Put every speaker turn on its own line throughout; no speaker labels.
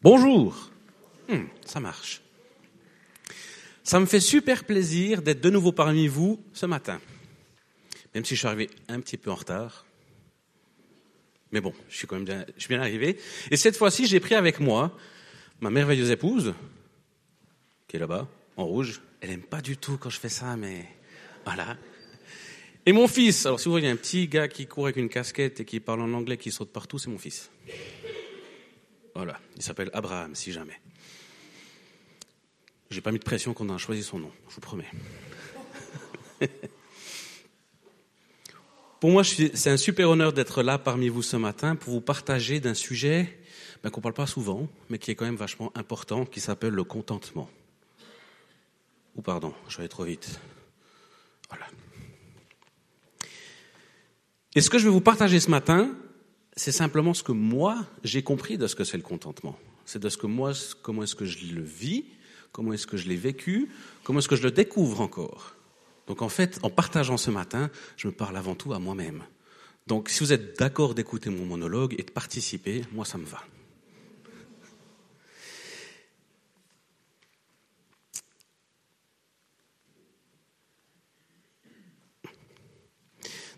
Bonjour. Hmm, ça marche. Ça me fait super plaisir d'être de nouveau parmi vous ce matin. Même si je suis arrivé un petit peu en retard. Mais bon, je suis quand même bien, je suis bien arrivé. Et cette fois-ci, j'ai pris avec moi ma merveilleuse épouse, qui est là-bas, en rouge. Elle aime pas du tout quand je fais ça, mais voilà. Et mon fils. Alors, si vous voyez un petit gars qui court avec une casquette et qui parle en anglais, qui saute partout, c'est mon fils. Voilà, il s'appelle Abraham, si jamais. J'ai pas mis de pression qu'on a choisi son nom, je vous promets. pour moi, c'est un super honneur d'être là parmi vous ce matin pour vous partager d'un sujet ben, qu'on ne parle pas souvent, mais qui est quand même vachement important, qui s'appelle le contentement. Ou pardon, je vais aller trop vite. Voilà. Et ce que je vais vous partager ce matin, c'est simplement ce que moi, j'ai compris de ce que c'est le contentement. C'est de ce que moi, comment est-ce que je le vis, comment est-ce que je l'ai vécu, comment est-ce que je le découvre encore. Donc en fait, en partageant ce matin, je me parle avant tout à moi-même. Donc si vous êtes d'accord d'écouter mon monologue et de participer, moi ça me va.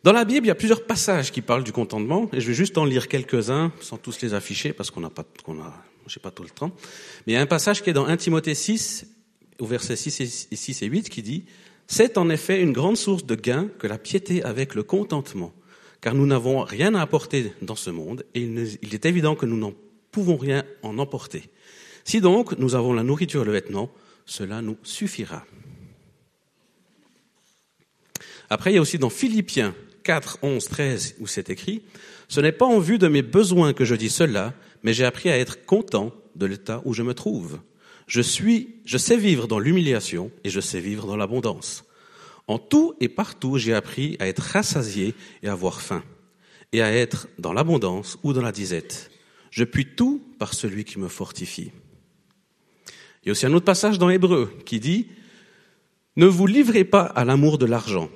Dans la Bible, il y a plusieurs passages qui parlent du contentement, et je vais juste en lire quelques-uns, sans tous les afficher, parce qu'on n'a pas, qu'on a, j'ai pas tout le temps. Mais il y a un passage qui est dans 1 Timothée 6, au verset 6 et, 6 et 8, qui dit, c'est en effet une grande source de gain que la piété avec le contentement, car nous n'avons rien à apporter dans ce monde, et il est évident que nous n'en pouvons rien en emporter. Si donc nous avons la nourriture et le vêtement, cela nous suffira. Après, il y a aussi dans Philippiens 4, 11, 13, où c'est écrit, Ce n'est pas en vue de mes besoins que je dis cela, mais j'ai appris à être content de l'état où je me trouve. Je suis, je sais vivre dans l'humiliation et je sais vivre dans l'abondance. En tout et partout, j'ai appris à être rassasié et à avoir faim, et à être dans l'abondance ou dans la disette. Je puis tout par celui qui me fortifie. Il y a aussi un autre passage dans Hébreu qui dit, Ne vous livrez pas à l'amour de l'argent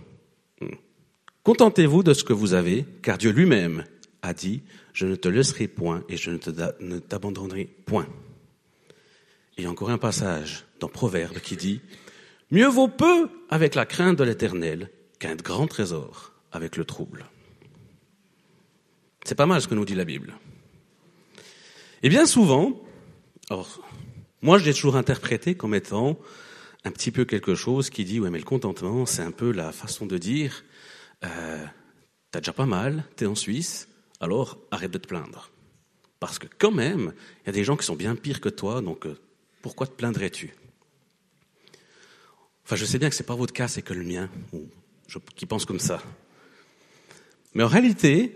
Contentez-vous de ce que vous avez, car Dieu lui-même a dit, je ne te laisserai point et je ne t'abandonnerai point. Et il y a encore un passage dans Proverbe qui dit, mieux vaut peu avec la crainte de l'éternel qu'un grand trésor avec le trouble. C'est pas mal ce que nous dit la Bible. Et bien souvent, alors, moi je l'ai toujours interprété comme étant un petit peu quelque chose qui dit, ouais mais le contentement, c'est un peu la façon de dire, euh, t'as déjà pas mal, t'es en Suisse, alors arrête de te plaindre. Parce que quand même, il y a des gens qui sont bien pires que toi, donc euh, pourquoi te plaindrais-tu? Enfin, je sais bien que ce n'est pas votre cas, c'est que le mien, qui pense comme ça. Mais en réalité,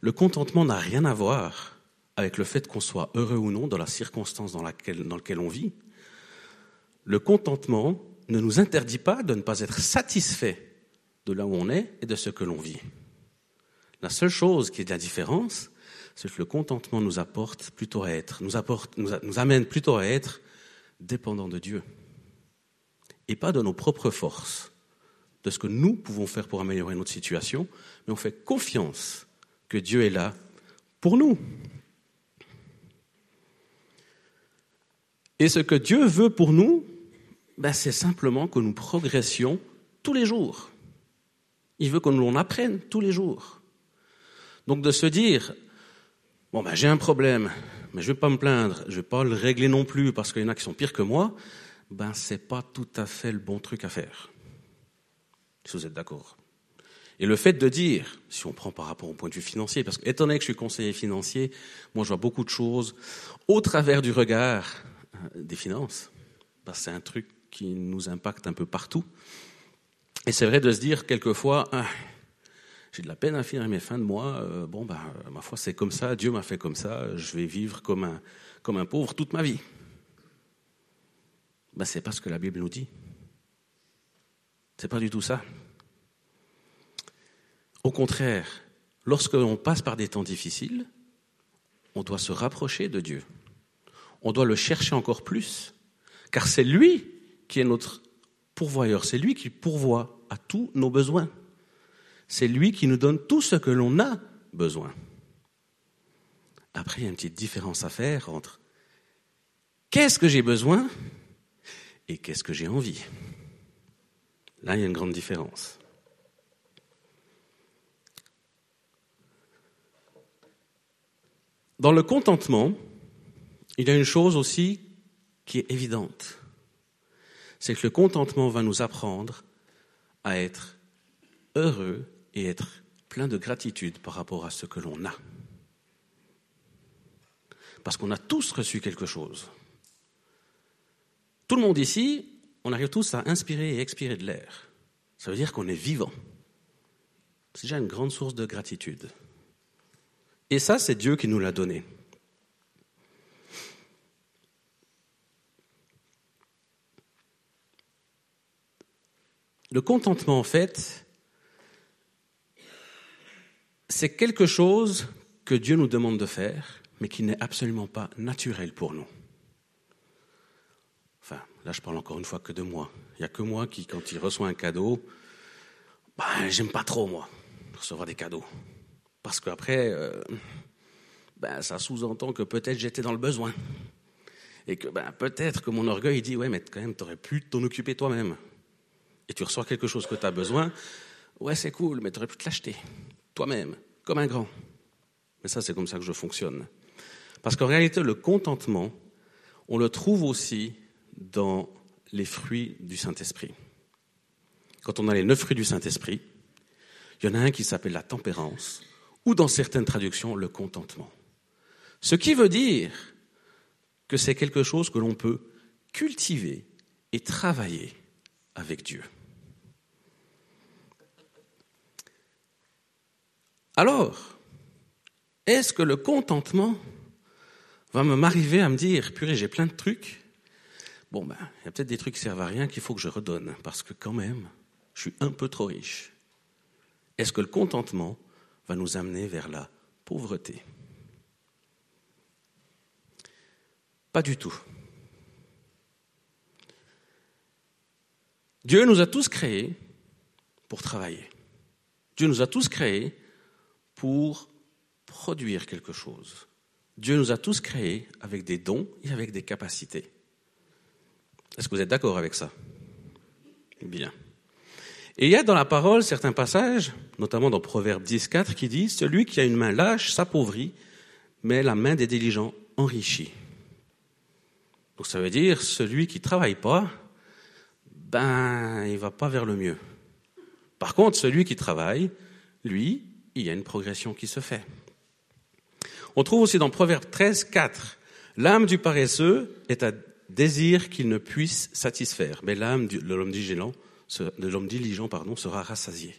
le contentement n'a rien à voir avec le fait qu'on soit heureux ou non dans la circonstance dans laquelle, dans laquelle on vit. Le contentement ne nous interdit pas de ne pas être satisfait de là où on est et de ce que l'on vit. La seule chose qui est de la différence, c'est que le contentement nous apporte plutôt à être, nous, amène plutôt à être dépendants de Dieu et pas de nos propres forces, de ce que nous pouvons faire pour améliorer notre situation, mais on fait confiance que Dieu est là pour nous. Et ce que Dieu veut pour nous, ben c'est simplement que nous progressions tous les jours. Il veut que l'on apprenne tous les jours. Donc de se dire, bon ben j'ai un problème, mais je vais pas me plaindre, je vais pas le régler non plus parce qu'il y en a qui sont pires que moi, ben c'est pas tout à fait le bon truc à faire. Si vous êtes d'accord. Et le fait de dire, si on prend par rapport au point de vue financier, parce que étant donné que je suis conseiller financier, moi je vois beaucoup de choses au travers du regard euh, des finances, parce que c'est un truc qui nous impacte un peu partout. Et c'est vrai de se dire quelquefois, ah, j'ai de la peine à finir mes fins de mois, euh, bon, ben, ma foi, c'est comme ça, Dieu m'a fait comme ça, je vais vivre comme un, comme un pauvre toute ma vie. Ben, c'est pas ce que la Bible nous dit. C'est pas du tout ça. Au contraire, lorsque l'on passe par des temps difficiles, on doit se rapprocher de Dieu. On doit le chercher encore plus, car c'est lui qui est notre pourvoyeur, c'est lui qui pourvoit à tous nos besoins. C'est lui qui nous donne tout ce que l'on a besoin. Après, il y a une petite différence à faire entre qu'est-ce que j'ai besoin et qu'est-ce que j'ai envie. Là, il y a une grande différence. Dans le contentement, il y a une chose aussi qui est évidente. C'est que le contentement va nous apprendre à être heureux et être plein de gratitude par rapport à ce que l'on a. Parce qu'on a tous reçu quelque chose. Tout le monde ici, on arrive tous à inspirer et expirer de l'air. Ça veut dire qu'on est vivant. C'est déjà une grande source de gratitude. Et ça, c'est Dieu qui nous l'a donné. Le contentement, en fait, c'est quelque chose que Dieu nous demande de faire, mais qui n'est absolument pas naturel pour nous. Enfin, là, je parle encore une fois que de moi. Il n'y a que moi qui, quand il reçoit un cadeau, ben, j'aime pas trop, moi, recevoir des cadeaux. Parce qu'après, euh, ben, ça sous-entend que peut-être j'étais dans le besoin. Et que ben, peut-être que mon orgueil dit, ouais, mais quand même, tu aurais pu t'en occuper toi-même. Et tu reçois quelque chose que tu as besoin, ouais, c'est cool, mais tu aurais pu te l'acheter toi-même, comme un grand. Mais ça, c'est comme ça que je fonctionne. Parce qu'en réalité, le contentement, on le trouve aussi dans les fruits du Saint-Esprit. Quand on a les neuf fruits du Saint-Esprit, il y en a un qui s'appelle la tempérance, ou dans certaines traductions, le contentement. Ce qui veut dire que c'est quelque chose que l'on peut cultiver et travailler avec Dieu. Alors, est-ce que le contentement va m'arriver à me dire, purée, j'ai plein de trucs. Bon, ben, il y a peut-être des trucs qui servent à rien qu'il faut que je redonne, parce que quand même, je suis un peu trop riche. Est-ce que le contentement va nous amener vers la pauvreté? Pas du tout. Dieu nous a tous créés pour travailler. Dieu nous a tous créés pour produire quelque chose. Dieu nous a tous créés avec des dons et avec des capacités. Est-ce que vous êtes d'accord avec ça? Bien. Et il y a dans la parole certains passages, notamment dans Proverbe 10, 4, qui disent Celui qui a une main lâche s'appauvrit, mais la main des diligents enrichit. Donc ça veut dire celui qui travaille pas, ben il va pas vers le mieux. Par contre, celui qui travaille, lui, il y a une progression qui se fait. On trouve aussi dans Proverbe 13, 4, l'âme du paresseux est un désir qu'il ne puisse satisfaire, mais l'âme de l'homme diligent sera rassasié.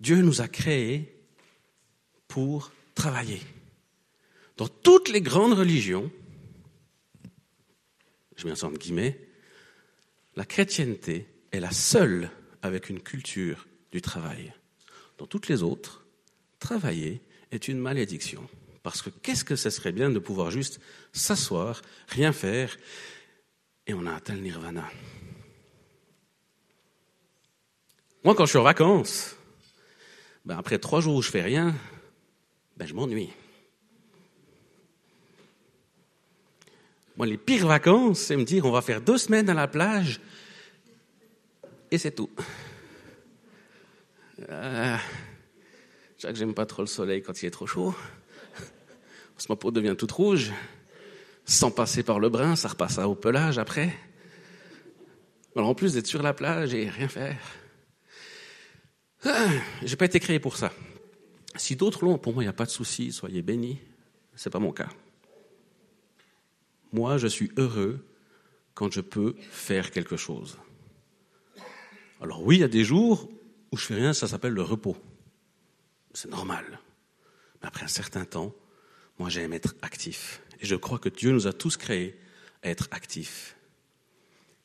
Dieu nous a créés pour travailler. Dans toutes les grandes religions, je mets ça entre guillemets, la chrétienté est la seule avec une culture du travail. Dans toutes les autres, travailler est une malédiction. Parce que qu'est-ce que ce serait bien de pouvoir juste s'asseoir, rien faire, et on a atteint le nirvana. Moi, quand je suis en vacances, ben après trois jours où je fais rien, ben je m'ennuie. Moi, les pires vacances, c'est me dire on va faire deux semaines à la plage et c'est tout. Euh, je que j'aime pas trop le soleil quand il est trop chaud. Parce que ma peau devient toute rouge. Sans passer par le brun, ça repasse au pelage après. Alors en plus d'être sur la plage et rien faire. Ah, j'ai pas été créé pour ça. Si d'autres l'ont, pour moi, il n'y a pas de souci, soyez bénis. Ce n'est pas mon cas. Moi, je suis heureux quand je peux faire quelque chose. Alors oui, il y a des jours où je fais rien, ça s'appelle le repos. C'est normal. Mais après un certain temps, moi j'aime être actif. Et je crois que Dieu nous a tous créés à être actifs.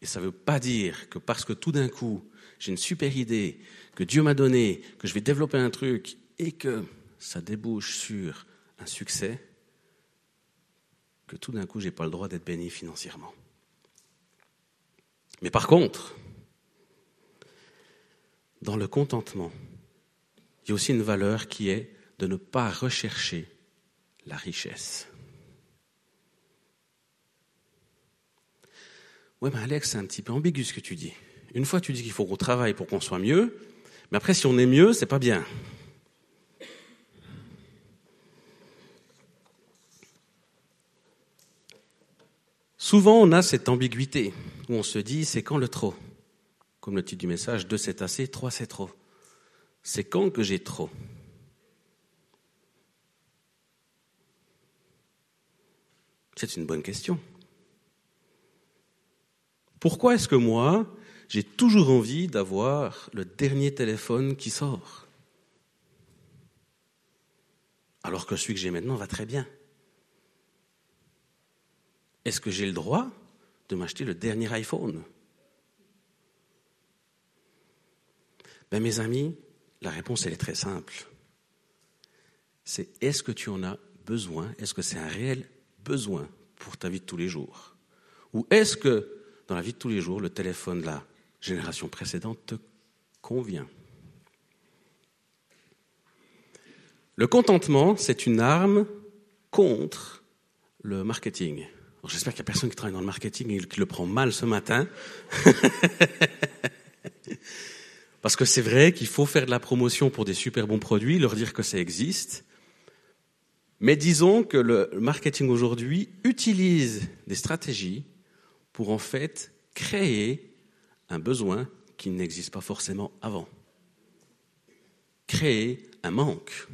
Et ça ne veut pas dire que parce que tout d'un coup, j'ai une super idée que Dieu m'a donnée, que je vais développer un truc et que ça débouche sur un succès, que tout d'un coup, je n'ai pas le droit d'être béni financièrement. Mais par contre, dans le contentement, il y a aussi une valeur qui est de ne pas rechercher la richesse. Ouais, mais Alex, c'est un petit peu ambigu ce que tu dis. Une fois, tu dis qu'il faut qu'on travaille pour qu'on soit mieux, mais après, si on est mieux, c'est pas bien. Souvent, on a cette ambiguïté où on se dit c'est quand le trop? Comme le titre du message, deux c'est assez, trois c'est trop. C'est quand que j'ai trop? C'est une bonne question. Pourquoi est-ce que moi, j'ai toujours envie d'avoir le dernier téléphone qui sort? Alors que celui que j'ai maintenant va très bien. Est-ce que j'ai le droit de m'acheter le dernier iPhone? Ben, Mes amis, la réponse elle est très simple. C'est est-ce que tu en as besoin? Est-ce que c'est un réel besoin pour ta vie de tous les jours? Ou est-ce que dans la vie de tous les jours, le téléphone de la génération précédente te convient? Le contentement, c'est une arme contre le marketing. J'espère qu'il n'y a personne qui travaille dans le marketing et qui le prend mal ce matin. Parce que c'est vrai qu'il faut faire de la promotion pour des super bons produits, leur dire que ça existe. Mais disons que le marketing aujourd'hui utilise des stratégies pour en fait créer un besoin qui n'existe pas forcément avant. Créer un manque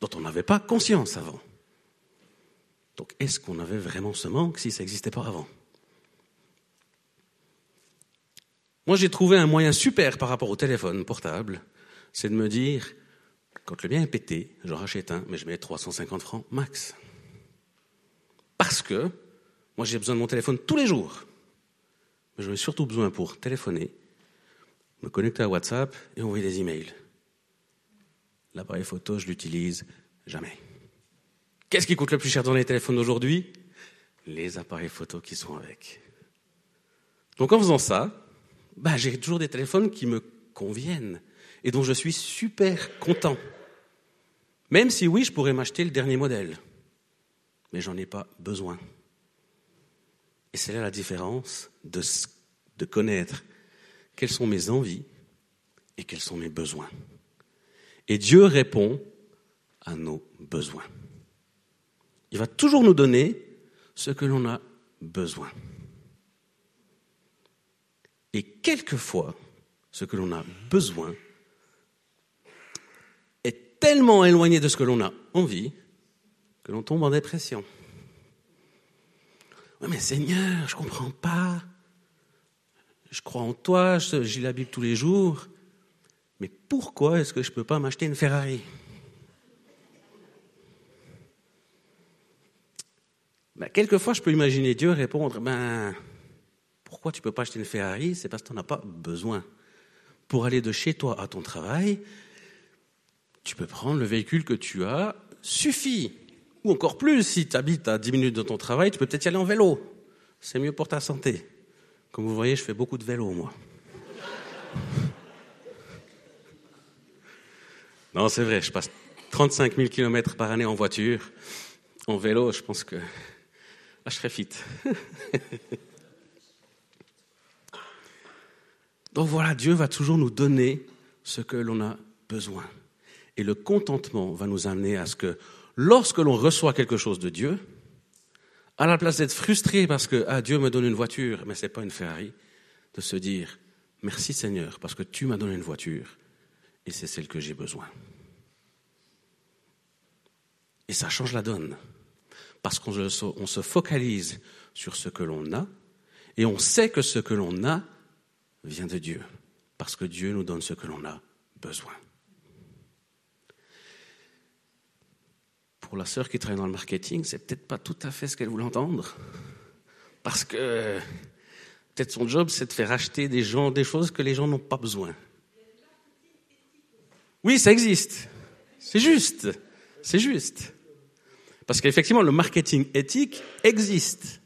dont on n'avait pas conscience avant. Donc est-ce qu'on avait vraiment ce manque si ça n'existait pas avant? Moi j'ai trouvé un moyen super par rapport au téléphone portable, c'est de me dire, quand le mien est pété, j'en rachète un, mais je mets 350 francs max. Parce que moi j'ai besoin de mon téléphone tous les jours. Mais j'en ai surtout besoin pour téléphoner, me connecter à WhatsApp et envoyer des emails. L'appareil photo, je l'utilise jamais. Qu'est-ce qui coûte le plus cher dans les téléphones d'aujourd'hui Les appareils photo qui sont avec. Donc en faisant ça, bah, j'ai toujours des téléphones qui me conviennent et dont je suis super content. Même si oui, je pourrais m'acheter le dernier modèle, mais j'en ai pas besoin. Et c'est là la différence de, de connaître quelles sont mes envies et quels sont mes besoins. Et Dieu répond à nos besoins. Il va toujours nous donner ce que l'on a besoin. Et quelquefois, ce que l'on a besoin est tellement éloigné de ce que l'on a envie que l'on tombe en dépression. Oui, mais Seigneur, je ne comprends pas. Je crois en toi, lis la Bible tous les jours. Mais pourquoi est-ce que je ne peux pas m'acheter une Ferrari? Ben, Quelquefois, je peux imaginer Dieu répondre, ben, pourquoi tu ne peux pas acheter une Ferrari? C'est parce que tu n'en as pas besoin. Pour aller de chez toi à ton travail, tu peux prendre le véhicule que tu as, suffit. Ou encore plus, si tu habites à 10 minutes de ton travail, tu peux peut-être y aller en vélo. C'est mieux pour ta santé. Comme vous voyez, je fais beaucoup de vélo, moi. Non, c'est vrai, je passe 35 000 km par année en voiture. En vélo, je pense que ah, je serais fit. Donc voilà, Dieu va toujours nous donner ce que l'on a besoin. Et le contentement va nous amener à ce que lorsque l'on reçoit quelque chose de Dieu, à la place d'être frustré parce que ah, Dieu me donne une voiture, mais ce n'est pas une Ferrari, de se dire merci Seigneur parce que tu m'as donné une voiture et c'est celle que j'ai besoin. Et ça change la donne parce qu'on se focalise sur ce que l'on a et on sait que ce que l'on a vient de Dieu parce que Dieu nous donne ce que l'on a besoin. pour la sœur qui travaille dans le marketing, c'est peut-être pas tout à fait ce qu'elle voulait entendre. Parce que peut-être son job, c'est de faire acheter des gens des choses que les gens n'ont pas besoin. Oui, ça existe. C'est juste. C'est juste. Parce qu'effectivement, le marketing éthique existe.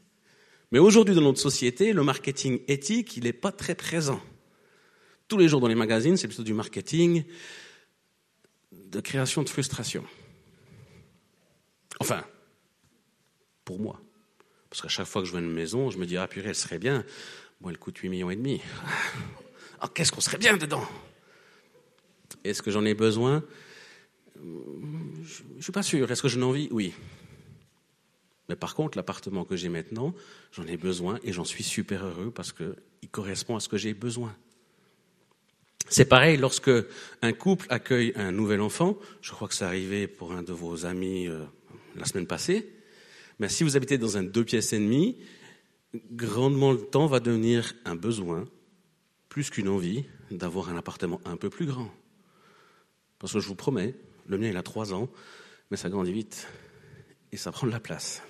Mais aujourd'hui, dans notre société, le marketing éthique, il n'est pas très présent. Tous les jours dans les magazines, c'est plutôt du marketing de création de frustration. Enfin, pour moi. Parce qu'à chaque fois que je vois une maison, je me dis, ah purée, elle serait bien. Bon, elle coûte 8 millions et demi. Ah, qu'est-ce qu'on serait bien dedans? Est-ce que j'en ai besoin? Je ne suis pas sûr. Est-ce que j'en ai envie? Oui. Mais par contre, l'appartement que j'ai maintenant, j'en ai besoin et j'en suis super heureux parce qu'il correspond à ce que j'ai besoin. C'est pareil lorsque un couple accueille un nouvel enfant. Je crois que c'est arrivé pour un de vos amis euh, la semaine passée. Mais si vous habitez dans un deux pièces et demie, grandement le temps va devenir un besoin, plus qu'une envie, d'avoir un appartement un peu plus grand. Parce que je vous promets, le mien il a trois ans, mais ça grandit vite et ça prend de la place.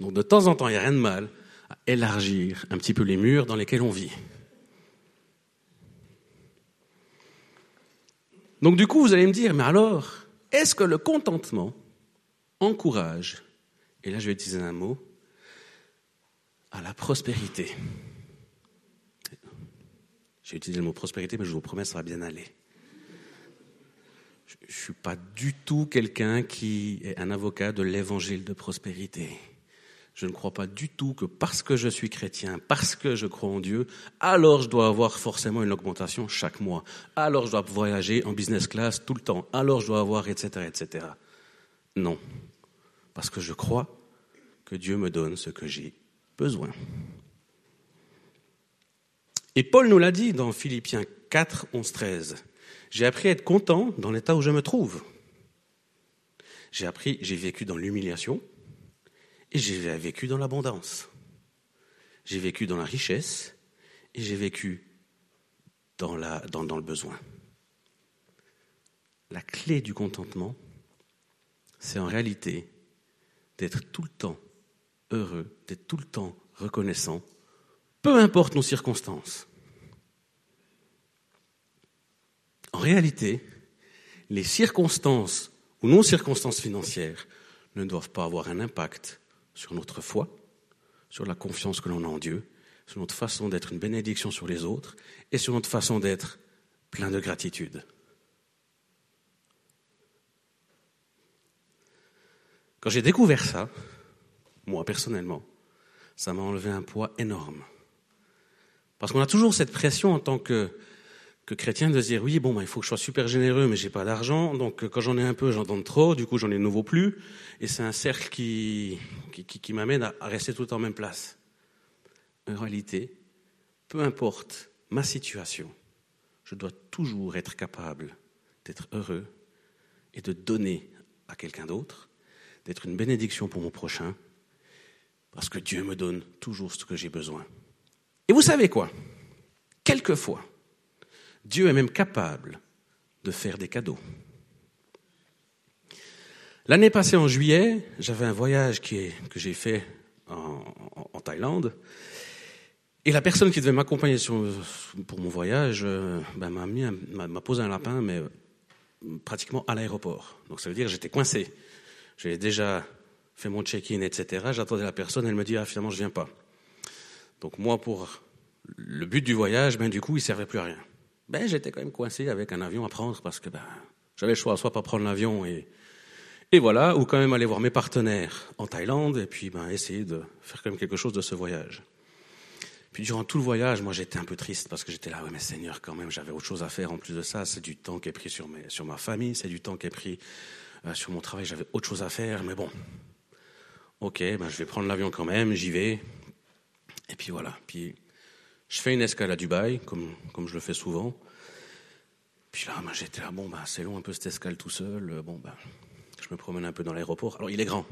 Donc de temps en temps, il n'y a rien de mal à élargir un petit peu les murs dans lesquels on vit. Donc du coup, vous allez me dire, mais alors, est-ce que le contentement encourage, et là je vais utiliser un mot, à la prospérité? J'ai utilisé le mot prospérité, mais je vous promets, ça va bien aller. Je ne suis pas du tout quelqu'un qui est un avocat de l'évangile de prospérité. Je ne crois pas du tout que parce que je suis chrétien, parce que je crois en Dieu, alors je dois avoir forcément une augmentation chaque mois. Alors je dois voyager en business class tout le temps. Alors je dois avoir, etc., etc. Non. Parce que je crois que Dieu me donne ce que j'ai besoin. Et Paul nous l'a dit dans Philippiens 4, 11, 13. J'ai appris à être content dans l'état où je me trouve. J'ai appris, j'ai vécu dans l'humiliation, et j'ai vécu dans l'abondance. J'ai vécu dans la richesse et j'ai vécu dans, le besoin. La clé du contentement, c'est en réalité d'être tout le temps heureux, d'être tout le temps reconnaissant, peu importe nos circonstances. En réalité, les circonstances ou non-circonstances financières ne doivent pas avoir un impact sur notre foi, sur la confiance que l'on a en Dieu, sur notre façon d'être une bénédiction sur les autres et sur notre façon d'être plein de gratitude. Quand j'ai découvert ça, moi personnellement, ça m'a enlevé un poids énorme. Parce qu'on a toujours cette pression en tant que que chrétien de dire oui bon ben, il faut que je sois super généreux mais j'ai pas d'argent donc quand j'en ai un peu j'en donne trop du coup j'en ai de nouveau plus et c'est un cercle qui qui, qui, m'amène à, rester tout en même place. En réalité, peu importe ma situation, je dois toujours être capable d'être heureux et de donner à quelqu'un d'autre, d'être une bénédiction pour mon prochain, parce que Dieu me donne toujours ce que j'ai besoin. Et vous savez quoi? Quelquefois, Dieu est même capable de faire des cadeaux. L'année passée, en juillet, j'avais un voyage que j'ai fait en, Thaïlande. Et la personne qui devait m'accompagner pour mon voyage euh, ben, m'a, posé un lapin, mais pratiquement à l'aéroport. Donc ça veut dire que j'étais coincé. J'avais déjà fait mon check-in, etc. J'attendais la personne, elle me dit, ah, finalement, je viens pas. Donc moi, pour le but du voyage, ben, du coup, il servait plus à rien ben, j'étais quand même coincé avec un avion à prendre parce que ben, j'avais le choix, soit pas prendre l'avion et, et voilà, ou quand même aller voir mes partenaires en Thaïlande et puis ben, essayer de faire quand même quelque chose de ce voyage. Puis durant tout le voyage, moi j'étais un peu triste parce que j'étais là, ouais mais Seigneur quand même, j'avais autre chose à faire en plus de ça, c'est du temps qui est pris sur, mes, sur ma famille, c'est du temps qui est pris euh, sur mon travail, j'avais autre chose à faire, mais bon, ok, ben, je vais prendre l'avion quand même, j'y vais. Et puis voilà, puis je fais une escale à Dubaï, comme, comme je le fais souvent. Puis là, moi, j'étais là, bon, bah, c'est long un peu cette escale tout seul. Euh, bon, bah, je me promène un peu dans l'aéroport. Alors, il est grand.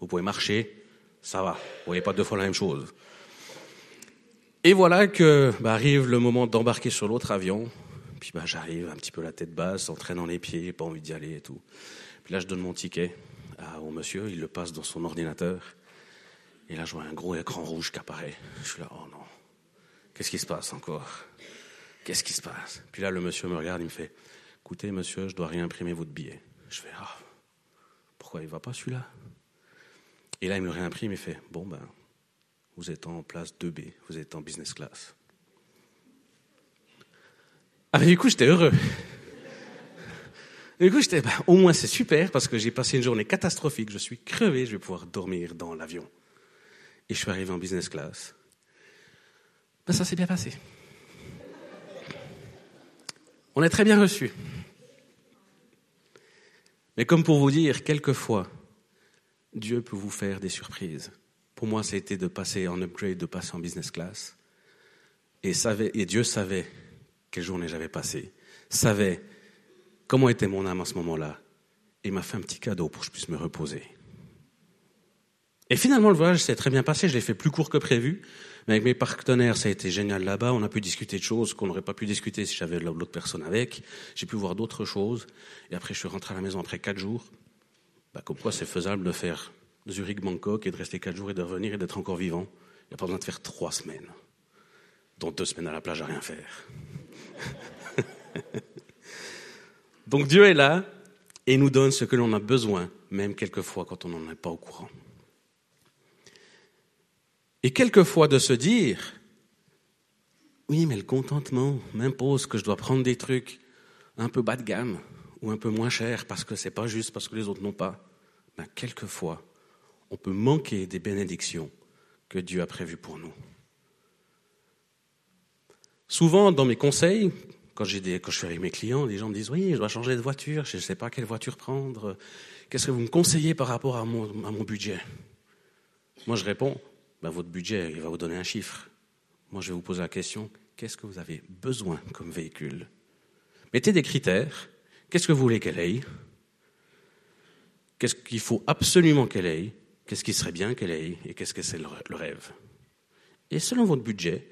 Vous pouvez marcher, ça va. Vous voyez pas deux fois la même chose. Et voilà que bah, arrive le moment d'embarquer sur l'autre avion. Puis bah, j'arrive un petit peu la tête basse, entraînant les pieds, pas envie d'y aller et tout. Puis là, je donne mon ticket au monsieur, il le passe dans son ordinateur. Et là, je vois un gros écran rouge qui apparaît. Je suis là, oh non. Qu'est-ce qui se passe encore? Qu'est-ce qui se passe? Puis là, le monsieur me regarde, il me fait Écoutez, monsieur, je dois réimprimer votre billet. Je fais Ah, pourquoi il ne va pas celui-là? Et là, il me réimprime, il fait Bon, ben, vous êtes en place 2B, vous êtes en business class. Ah, du coup, j'étais heureux. du coup, j'étais, ben, au moins, c'est super parce que j'ai passé une journée catastrophique. Je suis crevé, je vais pouvoir dormir dans l'avion. Et je suis arrivé en business class. Ben, ça s'est bien passé. On est très bien reçu. Mais comme pour vous dire, quelquefois, Dieu peut vous faire des surprises. Pour moi, ça a été de passer en upgrade, de passer en business class. Et, savait, Dieu savait quelle journée j'avais passé, savait comment était mon âme à ce moment-là, et m'a fait un petit cadeau pour que je puisse me reposer. Et finalement, le voyage s'est très bien passé. Je l'ai fait plus court que prévu. Mais avec mes partenaires, ça a été génial là-bas. On a pu discuter de choses qu'on n'aurait pas pu discuter si j'avais l'autre personne avec. J'ai pu voir d'autres choses. Et après, je suis rentré à la maison après quatre jours. Bah, comme quoi, c'est faisable de faire Zurich-Bangkok et de rester quatre jours et de revenir et d'être encore vivant. Il n'y a pas besoin de faire trois semaines, dont deux semaines à la plage à rien faire. Donc Dieu est là et nous donne ce que l'on a besoin, même quelquefois quand on n'en est pas au courant. Et quelquefois de se dire, oui, mais le contentement m'impose que je dois prendre des trucs un peu bas de gamme ou un peu moins chers parce que c'est pas juste, parce que les autres n'ont pas. Ben, quelquefois, on peut manquer des bénédictions que Dieu a prévues pour nous. Souvent, dans mes conseils, quand, des, quand je suis avec mes clients, les gens me disent Oui, je dois changer de voiture, je ne sais pas quelle voiture prendre. Qu'est-ce que vous me conseillez par rapport à mon budget? Moi, je réponds ben, Votre budget, il va vous donner un chiffre. Moi, je vais vous poser la question Qu'est-ce que vous avez besoin comme véhicule? Mettez des critères. Qu'est-ce que vous voulez qu'elle ait Qu'est-ce qu'il faut absolument qu'elle ait Qu'est-ce qui serait bien qu'elle ait Et qu'est-ce que c'est le rêve? Et selon votre budget,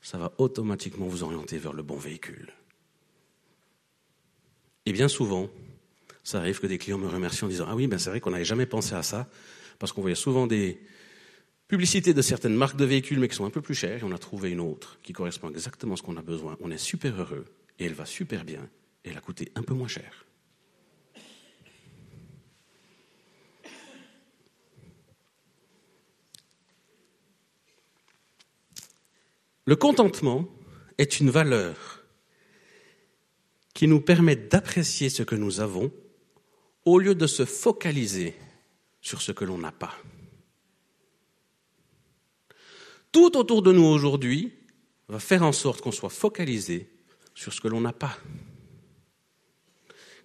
ça va automatiquement vous orienter vers le bon véhicule. Et bien souvent, ça arrive que des clients me remercient en disant Ah oui, ben c'est vrai qu'on n'avait jamais pensé à ça, parce qu'on voyait souvent des publicités de certaines marques de véhicules, mais qui sont un peu plus chères, et on a trouvé une autre qui correspond exactement à ce qu'on a besoin. On est super heureux, et elle va super bien, et elle a coûté un peu moins cher. Le contentement est une valeur qui nous permet d'apprécier ce que nous avons au lieu de se focaliser sur ce que l'on n'a pas. Tout autour de nous aujourd'hui va faire en sorte qu'on soit focalisé sur ce que l'on n'a pas.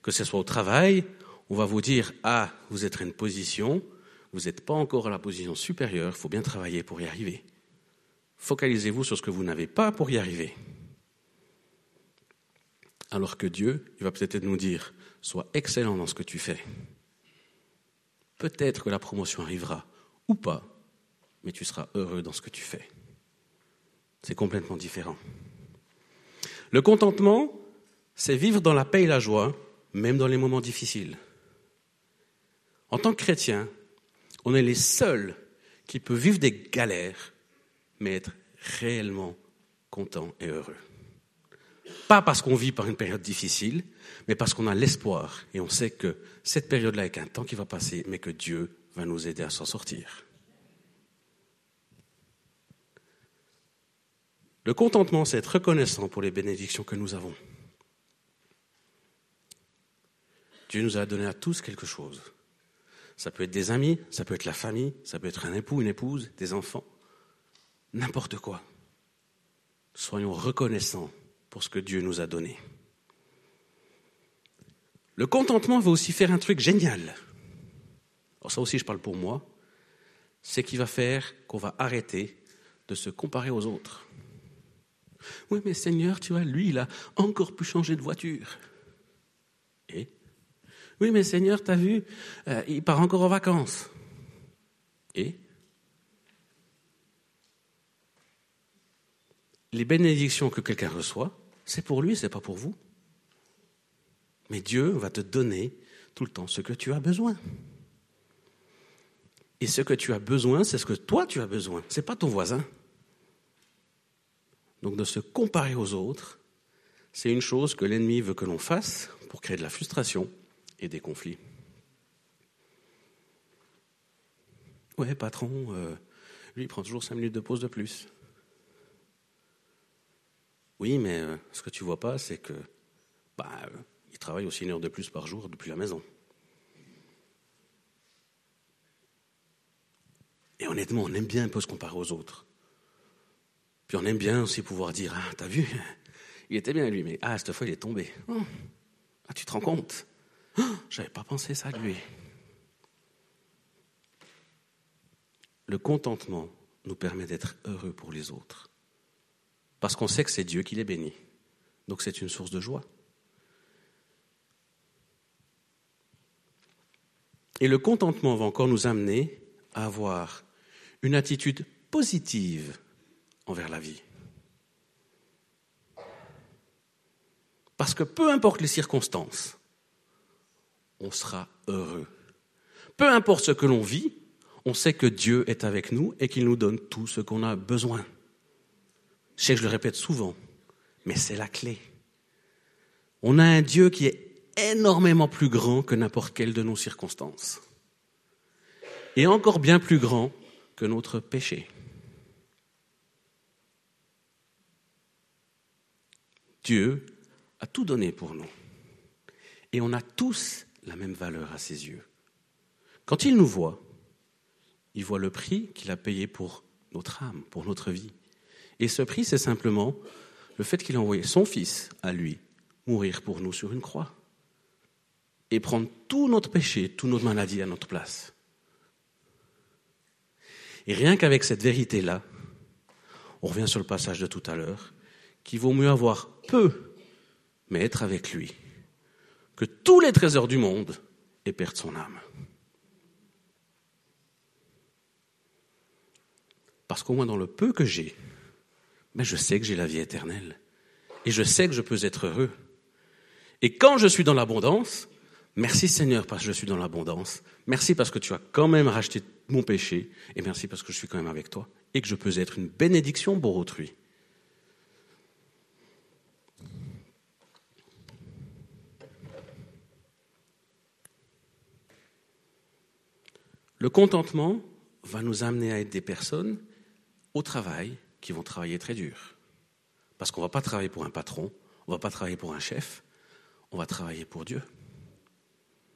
Que ce soit au travail, on va vous dire Ah, vous êtes à une position, vous n'êtes pas encore à la position supérieure, il faut bien travailler pour y arriver. Focalisez-vous sur ce que vous n'avez pas pour y arriver. Alors que Dieu, il va peut-être nous dire, sois excellent dans ce que tu fais. Peut-être que la promotion arrivera ou pas, mais tu seras heureux dans ce que tu fais. C'est complètement différent. Le contentement, c'est vivre dans la paix et la joie, même dans les moments difficiles. En tant que chrétien, on est les seuls qui peuvent vivre des galères mais être réellement content et heureux. Pas parce qu'on vit par une période difficile, mais parce qu'on a l'espoir et on sait que cette période-là est un temps qui va passer, mais que Dieu va nous aider à s'en sortir. Le contentement, c'est être reconnaissant pour les bénédictions que nous avons. Dieu nous a donné à tous quelque chose. Ça peut être des amis, ça peut être la famille, ça peut être un époux, une épouse, des enfants n'importe quoi. Soyons reconnaissants pour ce que Dieu nous a donné. Le contentement va aussi faire un truc génial. Alors ça aussi, je parle pour moi. C'est qu'il va faire qu'on va arrêter de se comparer aux autres. Oui, mais Seigneur, tu vois, lui, il a encore pu changer de voiture. Et? Oui, mais Seigneur, tu as vu, euh, il part encore en vacances. Et? Les bénédictions que quelqu'un reçoit, c'est pour lui, c'est pas pour vous. Mais Dieu va te donner tout le temps ce que tu as besoin. Et ce que tu as besoin, c'est ce que toi tu as besoin, c'est pas ton voisin. Donc de se comparer aux autres, c'est une chose que l'ennemi veut que l'on fasse pour créer de la frustration et des conflits. Ouais, patron, euh, lui, il prend toujours cinq minutes de pause de plus. Oui, mais euh, ce que tu vois pas, c'est que bah, euh, il travaille aussi une heure de plus par jour depuis la maison. Et honnêtement, on aime bien un peu se comparer aux autres. Puis on aime bien aussi pouvoir dire, ah, t'as vu, il était bien lui, mais ah, cette fois il est tombé. Oh. Ah, tu te rends compte? Oh, J'avais pas pensé ça lui. Le contentement nous permet d'être heureux pour les autres. Parce qu'on sait que c'est Dieu qui les bénit. Donc c'est une source de joie. Et le contentement va encore nous amener à avoir une attitude positive envers la vie. Parce que peu importe les circonstances, on sera heureux. Peu importe ce que l'on vit, on sait que Dieu est avec nous et qu'il nous donne tout ce qu'on a besoin. Je sais que je le répète souvent, mais c'est la clé. On a un Dieu qui est énormément plus grand que n'importe quelle de nos circonstances. Et encore bien plus grand que notre péché. Dieu a tout donné pour nous. Et on a tous la même valeur à ses yeux. Quand il nous voit, il voit le prix qu'il a payé pour notre âme, pour notre vie. Et ce prix, c'est simplement le fait qu'il a envoyé son Fils à lui mourir pour nous sur une croix et prendre tout notre péché, toute notre maladie à notre place. Et rien qu'avec cette vérité-là, on revient sur le passage de tout à l'heure, qu'il vaut mieux avoir peu, mais être avec lui, que tous les trésors du monde et perdre son âme. Parce qu'au moins dans le peu que j'ai, mais je sais que j'ai la vie éternelle. Et je sais que je peux être heureux. Et quand je suis dans l'abondance, merci Seigneur parce que je suis dans l'abondance. Merci parce que tu as quand même racheté mon péché. Et merci parce que je suis quand même avec toi. Et que je peux être une bénédiction pour autrui. Le contentement va nous amener à être des personnes au travail qui vont travailler très dur. Parce qu'on ne va pas travailler pour un patron, on ne va pas travailler pour un chef, on va travailler pour Dieu.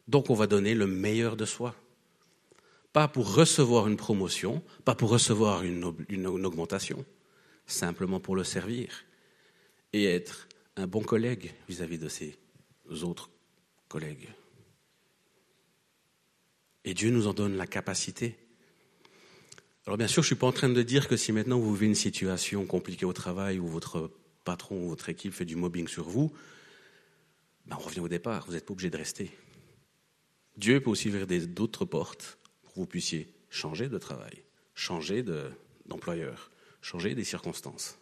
Donc on va donner le meilleur de soi. Pas pour recevoir une promotion, pas pour recevoir une, augmentation, simplement pour le servir et être un bon collègue vis-à-vis -vis de ses autres collègues. Et Dieu nous en donne la capacité. Alors bien sûr, je ne suis pas en train de dire que si maintenant vous vivez une situation compliquée au travail où votre patron ou votre équipe fait du mobbing sur vous, ben on revient au départ, vous n'êtes pas obligé de rester. Dieu peut aussi ouvrir d'autres portes pour que vous puissiez changer de travail, changer d'employeur, changer des circonstances.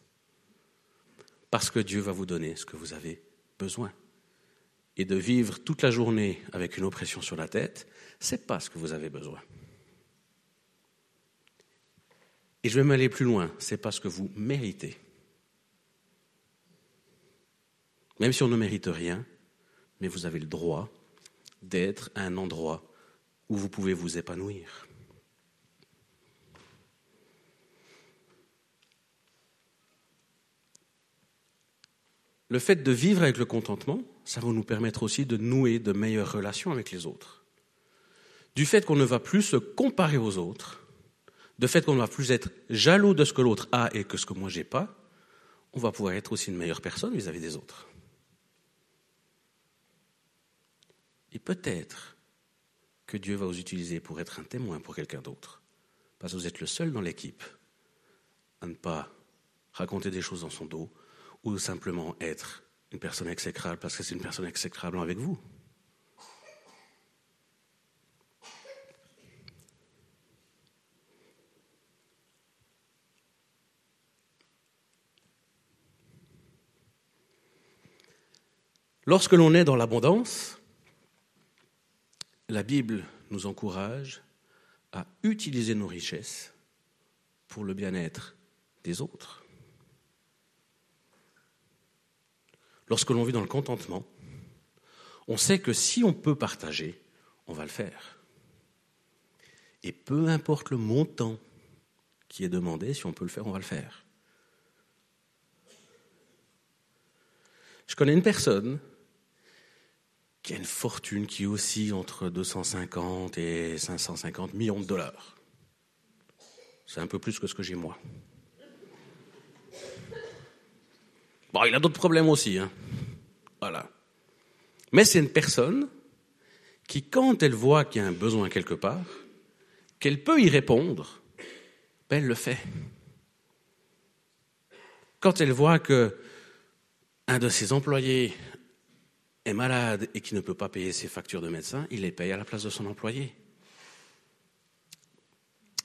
Parce que Dieu va vous donner ce que vous avez besoin. Et de vivre toute la journée avec une oppression sur la tête, ce n'est pas ce que vous avez besoin. Et je vais m'aller plus loin, c'est pas ce que vous méritez. Même si on ne mérite rien, mais vous avez le droit d'être à un endroit où vous pouvez vous épanouir. Le fait de vivre avec le contentement, ça va nous permettre aussi de nouer de meilleures relations avec les autres. Du fait qu'on ne va plus se comparer aux autres, du fait qu'on ne va plus être jaloux de ce que l'autre a et que ce que moi j'ai pas, on va pouvoir être aussi une meilleure personne vis à -vis des autres. Et peut-être que Dieu va vous utiliser pour être un témoin pour quelqu'un d'autre. Parce que vous êtes le seul dans l'équipe à ne pas raconter des choses dans son dos ou simplement être une personne exécrable parce que c'est une personne exécrable avec vous. Lorsque l'on est dans l'abondance, la Bible nous encourage à utiliser nos richesses pour le bien-être des autres. Lorsque l'on vit dans le contentement, on sait que si on peut partager, on va le faire. Et peu importe le montant qui est demandé, si on peut le faire, on va le faire. Je connais une personne qui a une fortune qui oscille entre 250 et 550 millions de dollars. C'est un peu plus que ce que j'ai moi. Bon, il a d'autres problèmes aussi. Hein. Voilà. Mais c'est une personne qui, quand elle voit qu'il y a un besoin quelque part, qu'elle peut y répondre, ben elle le fait. Quand elle voit que un de ses employés est malade et qui ne peut pas payer ses factures de médecin, il les paye à la place de son employé.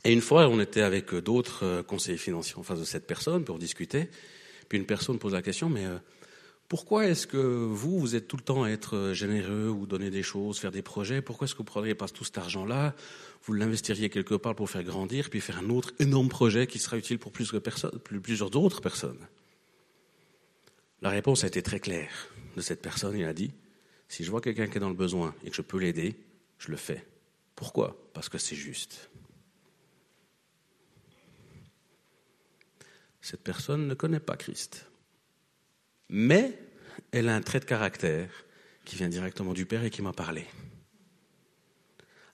Et une fois, on était avec d'autres euh, conseillers financiers en face de cette personne pour discuter. Puis une personne pose la question, mais euh, pourquoi est-ce que vous, vous êtes tout le temps à être euh, généreux ou donner des choses, faire des projets? Pourquoi est-ce que vous prendriez pas tout cet argent-là, vous l'investiriez quelque part pour faire grandir, puis faire un autre énorme projet qui sera utile pour plusieurs autres personnes? La réponse a été très claire de cette personne. Il a dit, si je vois quelqu'un qui est dans le besoin et que je peux l'aider, je le fais. Pourquoi? Parce que c'est juste. Cette personne ne connaît pas Christ. Mais elle a un trait de caractère qui vient directement du Père et qui m'a parlé.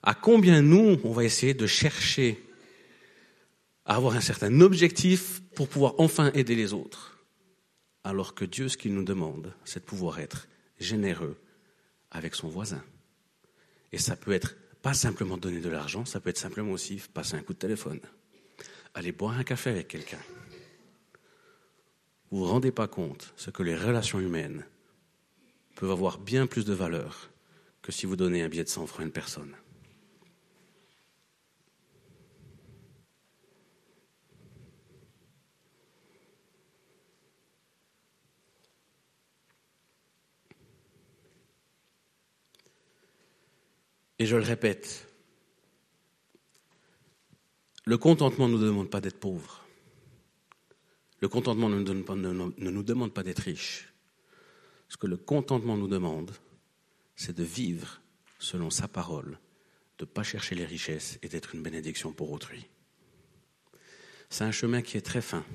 À combien nous, on va essayer de chercher à avoir un certain objectif pour pouvoir enfin aider les autres, alors que Dieu, ce qu'il nous demande, c'est de pouvoir être généreux avec son voisin. Et ça peut être pas simplement donner de l'argent, ça peut être simplement aussi passer un coup de téléphone, aller boire un café avec quelqu'un vous ne vous rendez pas compte ce que les relations humaines peuvent avoir bien plus de valeur que si vous donnez un billet de 100 francs à une personne. Et je le répète, le contentement ne nous demande pas d'être pauvres. Le contentement ne nous, demande pas d'être riche. Ce que le contentement nous demande, c'est de vivre selon sa parole, de ne pas chercher les richesses et d'être une bénédiction pour autrui. C'est un chemin qui est très fin.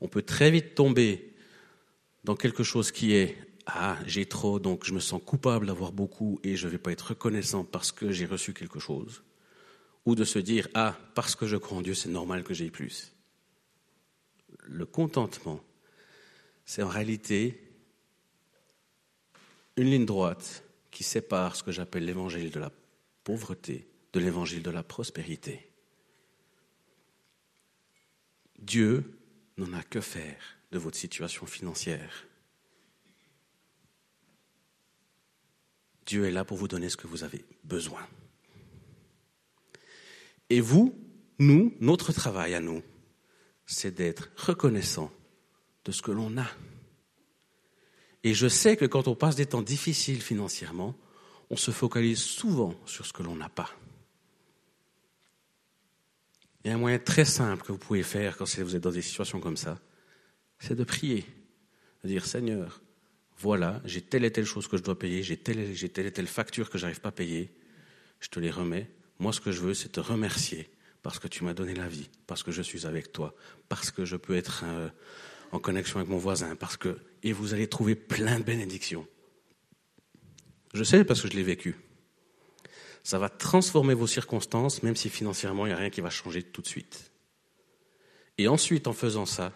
On peut très vite tomber dans quelque chose qui est Ah, j'ai trop, donc je me sens coupable d'avoir beaucoup et je ne vais pas être reconnaissant parce que j'ai reçu quelque chose. Ou de se dire Ah, parce que je crois en Dieu, c'est normal que j'aie plus le contentement, c'est en réalité une ligne droite qui sépare ce que j'appelle l'évangile de la pauvreté de l'évangile de la prospérité. Dieu n'en a que faire de votre situation financière. Dieu est là pour vous donner ce que vous avez besoin. Et vous, nous, notre travail à nous, c'est d'être reconnaissant de ce que l'on a. Et je sais que quand on passe des temps difficiles financièrement, on se focalise souvent sur ce que l'on n'a pas. Il y a un moyen très simple que vous pouvez faire quand vous êtes dans des situations comme ça, c'est de prier, de dire Seigneur, voilà, j'ai telle et telle chose que je dois payer, j'ai telle, et telle facture que j'arrive pas à payer, je te les remets. Moi, ce que je veux, c'est te remercier parce que tu m'as donné la vie, parce que je suis avec toi, parce que je peux être euh, en connexion avec mon voisin, parce que et vous allez trouver plein de bénédictions. Je sais parce que je l'ai vécu. Ça va transformer vos circonstances, même si financièrement il n'y a rien qui va changer tout de suite. Et ensuite, en faisant ça,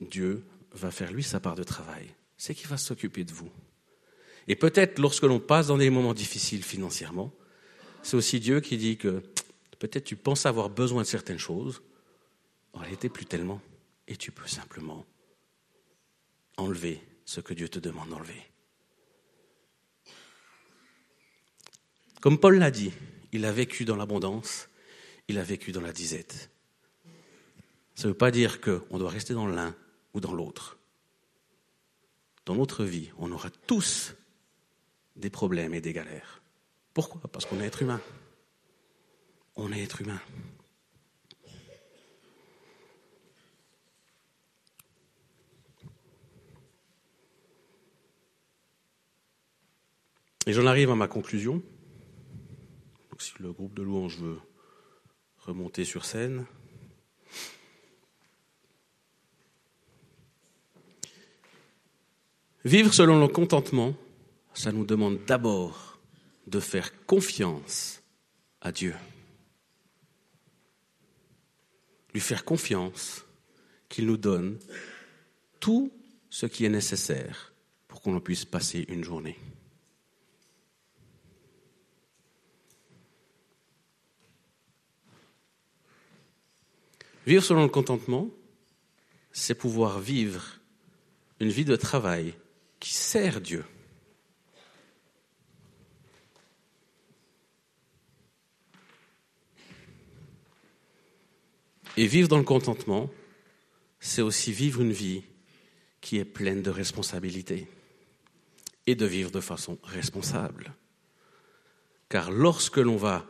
Dieu va faire lui sa part de travail. C'est qu'il va s'occuper de vous. Et peut-être lorsque l'on passe dans des moments difficiles financièrement, c'est aussi Dieu qui dit que Peut-être tu penses avoir besoin de certaines choses. En réalité, plus tellement. Et tu peux simplement enlever ce que Dieu te demande d'enlever. Comme Paul l'a dit, il a vécu dans l'abondance, il a vécu dans la disette. Ça ne veut pas dire qu'on doit rester dans l'un ou dans l'autre. Dans notre vie, on aura tous des problèmes et des galères. Pourquoi? Parce qu'on est être humain on est être humain. Et j'en arrive à ma conclusion. Donc, si le groupe de louanges veut remonter sur scène. Vivre selon le contentement, ça nous demande d'abord de faire confiance à Dieu lui faire confiance qu'il nous donne tout ce qui est nécessaire pour qu'on puisse passer une journée. Vivre selon le contentement, c'est pouvoir vivre une vie de travail qui sert Dieu. Et vivre dans le contentement, c'est aussi vivre une vie qui est pleine de responsabilités et de vivre de façon responsable. Car lorsque l'on va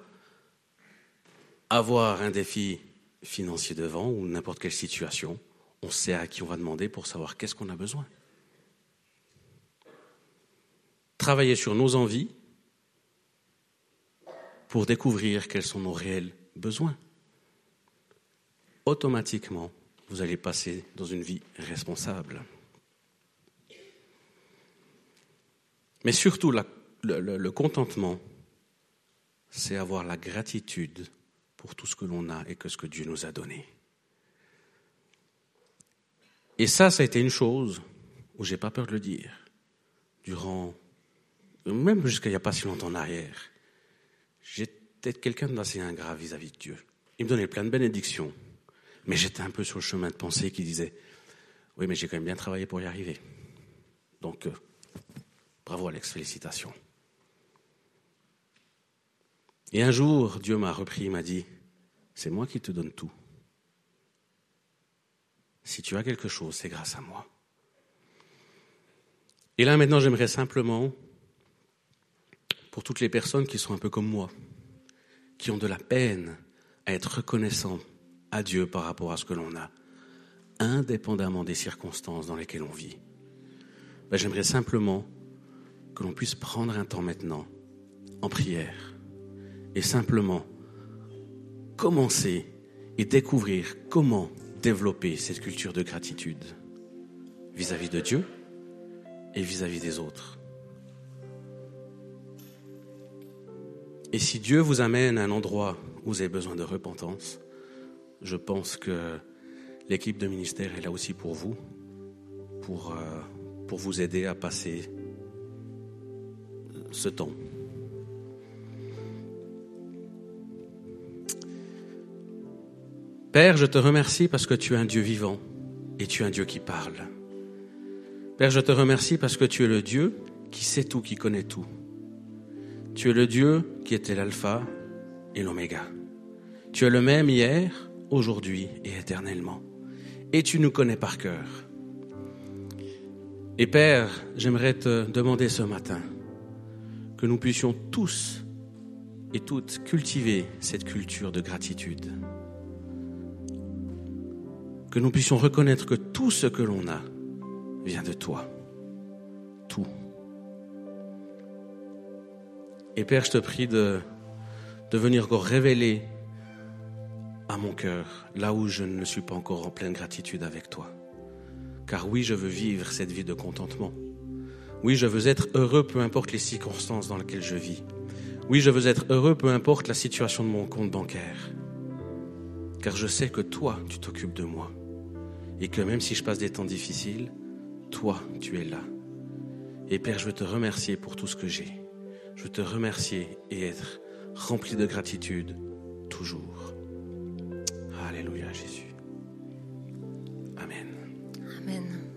avoir un défi financier devant ou n'importe quelle situation, on sait à qui on va demander pour savoir qu'est-ce qu'on a besoin. Travailler sur nos envies pour découvrir quels sont nos réels besoins. Automatiquement, vous allez passer dans une vie responsable. Mais surtout, le, contentement, c'est avoir la gratitude pour tout ce que l'on a et que ce que Dieu nous a donné. Et ça, ça a été une chose où j'ai pas peur de le dire. Durant, même jusqu'à il n'y a pas si longtemps en arrière, j'étais quelqu'un d'assez ingrat vis-à-vis de Dieu. Il me donnait plein de bénédictions, mais j'étais un peu sur le chemin de pensée qui disait, oui, mais j'ai quand même bien travaillé pour y arriver. Donc, euh, bravo Alex, félicitations. Et un jour, Dieu m'a repris, il m'a dit, c'est moi qui te donne tout. Si tu as quelque chose, c'est grâce à moi. Et là, maintenant, j'aimerais simplement, pour toutes les personnes qui sont un peu comme moi, qui ont de la peine à être reconnaissants à Dieu par rapport à ce que l'on a, indépendamment des circonstances dans lesquelles on vit, ben, j'aimerais simplement que l'on puisse prendre un temps maintenant en prière et simplement commencer et découvrir comment développer cette culture de gratitude vis-à-vis de Dieu et vis-à-vis des autres. Et si Dieu vous amène à un endroit où vous avez besoin de repentance, je pense que l'équipe de ministère est là aussi pour vous, pour, euh, pour vous aider à passer ce temps. Père, je te remercie parce que tu es un Dieu vivant et tu es un Dieu qui parle. Père, je te remercie parce que tu es le Dieu qui sait tout, qui connaît tout. Tu es le Dieu qui était l'alpha et l'oméga. Tu es le même hier, aujourd'hui et éternellement. Et tu nous connais par cœur. Et Père, j'aimerais te demander ce matin que nous puissions tous et toutes cultiver cette culture de gratitude que nous puissions reconnaître que tout ce que l'on a vient de toi. Tout. Et Père, je te prie de, venir encore révéler à mon cœur là où je ne suis pas encore en pleine gratitude avec toi. Car oui, je veux vivre cette vie de contentement. Oui, je veux être heureux peu importe les circonstances dans lesquelles je vis. Oui, je veux être heureux peu importe la situation de mon compte bancaire. Car je sais que toi, tu t'occupes de moi et que même si je passe des temps difficiles, toi, tu es là. Et Père, je veux te remercier pour tout ce que j'ai. Je veux te remercier et être rempli de gratitude toujours. Alléluia Jésus. Amen.
Amen.